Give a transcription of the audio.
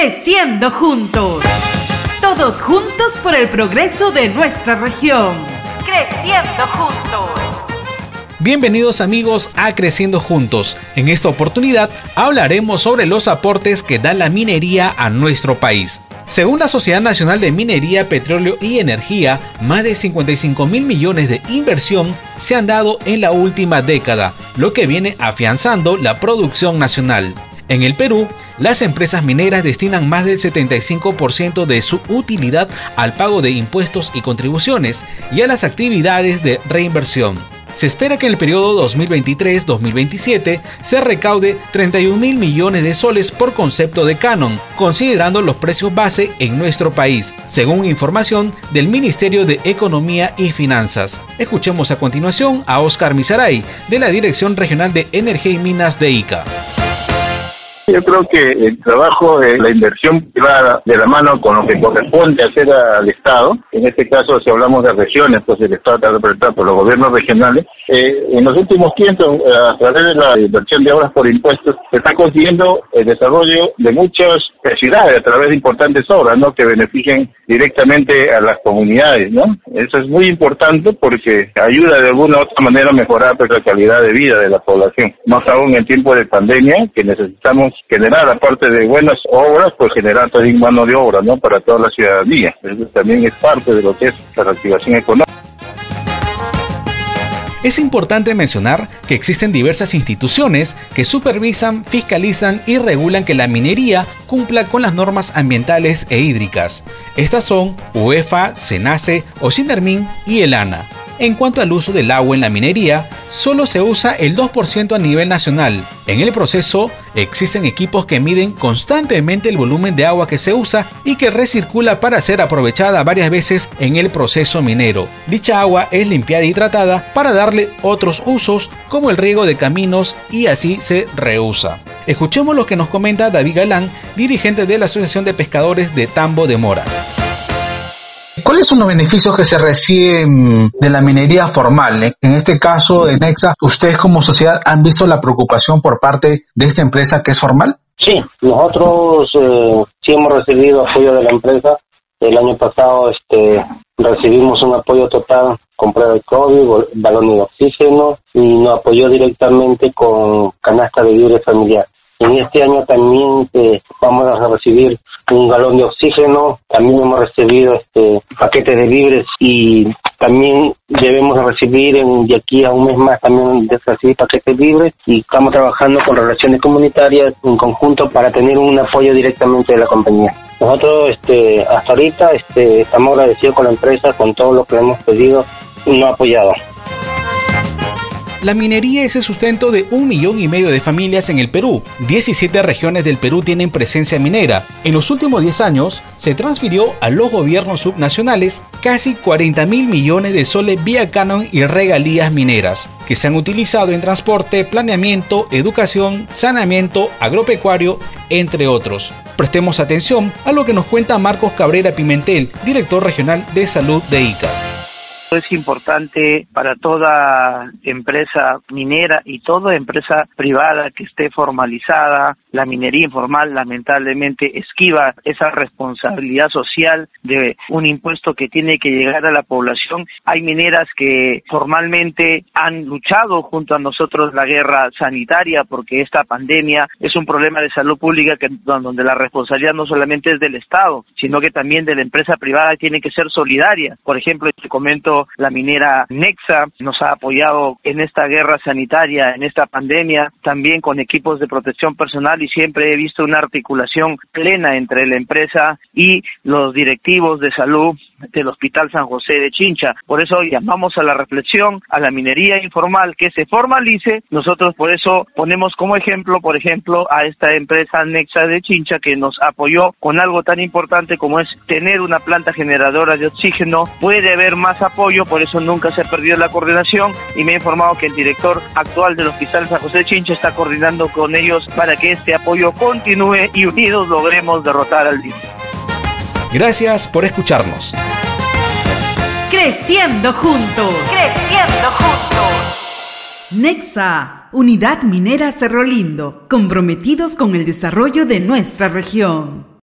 Creciendo juntos. Todos juntos por el progreso de nuestra región. Creciendo juntos. Bienvenidos amigos a Creciendo Juntos. En esta oportunidad hablaremos sobre los aportes que da la minería a nuestro país. Según la Sociedad Nacional de Minería, Petróleo y Energía, más de 55 mil millones de inversión se han dado en la última década, lo que viene afianzando la producción nacional. En el Perú, las empresas mineras destinan más del 75% de su utilidad al pago de impuestos y contribuciones y a las actividades de reinversión. Se espera que en el periodo 2023-2027 se recaude 31 mil millones de soles por concepto de canon, considerando los precios base en nuestro país, según información del Ministerio de Economía y Finanzas. Escuchemos a continuación a Oscar Misaray, de la Dirección Regional de Energía y Minas de ICA. Yo creo que el trabajo de la inversión privada de la mano con lo que corresponde hacer al Estado, en este caso si hablamos de regiones, pues el Estado está representado por los gobiernos regionales, eh, en los últimos tiempos, eh, a través de la inversión de obras por impuestos, se está consiguiendo el desarrollo de muchas ciudades a través de importantes obras, ¿no? Que beneficien directamente a las comunidades, ¿no? Eso es muy importante porque ayuda de alguna u otra manera a mejorar pues, la calidad de vida de la población, más aún en tiempo de pandemia, que necesitamos generar, aparte de buenas obras, pues generar también mano de obra, ¿no? Para toda la ciudadanía. Eso también es parte de lo que es la reactivación económica. Es importante mencionar que existen diversas instituciones que supervisan, fiscalizan y regulan que la minería cumpla con las normas ambientales e hídricas. Estas son UEFA, SENACE, OSINDERMIN y el ANA. En cuanto al uso del agua en la minería, solo se usa el 2% a nivel nacional. En el proceso existen equipos que miden constantemente el volumen de agua que se usa y que recircula para ser aprovechada varias veces en el proceso minero. Dicha agua es limpiada y tratada para darle otros usos como el riego de caminos y así se reusa. Escuchemos lo que nos comenta David Galán, dirigente de la Asociación de Pescadores de Tambo de Mora. ¿Cuáles son los beneficios que se reciben de la minería formal? En este caso de Nexa, ¿ustedes como sociedad han visto la preocupación por parte de esta empresa que es formal? Sí, nosotros eh, sí hemos recibido apoyo de la empresa. El año pasado este, recibimos un apoyo total con prueba de COVID, balón de oxígeno y nos apoyó directamente con canasta de víveres familiar. En este año también eh, vamos a recibir un galón de oxígeno, también hemos recibido este paquetes de libres y también debemos recibir en, de aquí a un mes más también recibir paquetes libres y estamos trabajando con relaciones comunitarias en conjunto para tener un apoyo directamente de la compañía. Nosotros este, hasta ahorita este, estamos agradecidos con la empresa, con todo lo que hemos pedido y ha apoyado. La minería es el sustento de un millón y medio de familias en el Perú. 17 regiones del Perú tienen presencia minera. En los últimos 10 años se transfirió a los gobiernos subnacionales casi 40 mil millones de soles vía canon y regalías mineras, que se han utilizado en transporte, planeamiento, educación, saneamiento, agropecuario, entre otros. Prestemos atención a lo que nos cuenta Marcos Cabrera Pimentel, director regional de salud de ICA. Es importante para toda empresa minera y toda empresa privada que esté formalizada. La minería informal lamentablemente esquiva esa responsabilidad social de un impuesto que tiene que llegar a la población. Hay mineras que formalmente han luchado junto a nosotros la guerra sanitaria porque esta pandemia es un problema de salud pública que, donde la responsabilidad no solamente es del Estado, sino que también de la empresa privada tiene que ser solidaria. Por ejemplo, te comento la minera Nexa nos ha apoyado en esta guerra sanitaria, en esta pandemia, también con equipos de protección personal y siempre he visto una articulación plena entre la empresa y los directivos de salud del Hospital San José de Chincha. Por eso llamamos a la reflexión, a la minería informal que se formalice. Nosotros por eso ponemos como ejemplo, por ejemplo, a esta empresa Nexa de Chincha que nos apoyó con algo tan importante como es tener una planta generadora de oxígeno. Puede haber más apoyo por eso nunca se ha perdido la coordinación y me ha informado que el director actual del Hospital San José Chincha está coordinando con ellos para que este apoyo continúe y unidos logremos derrotar al virus. Gracias por escucharnos. Creciendo juntos. Creciendo juntos. Nexa, Unidad Minera Cerro Lindo, comprometidos con el desarrollo de nuestra región.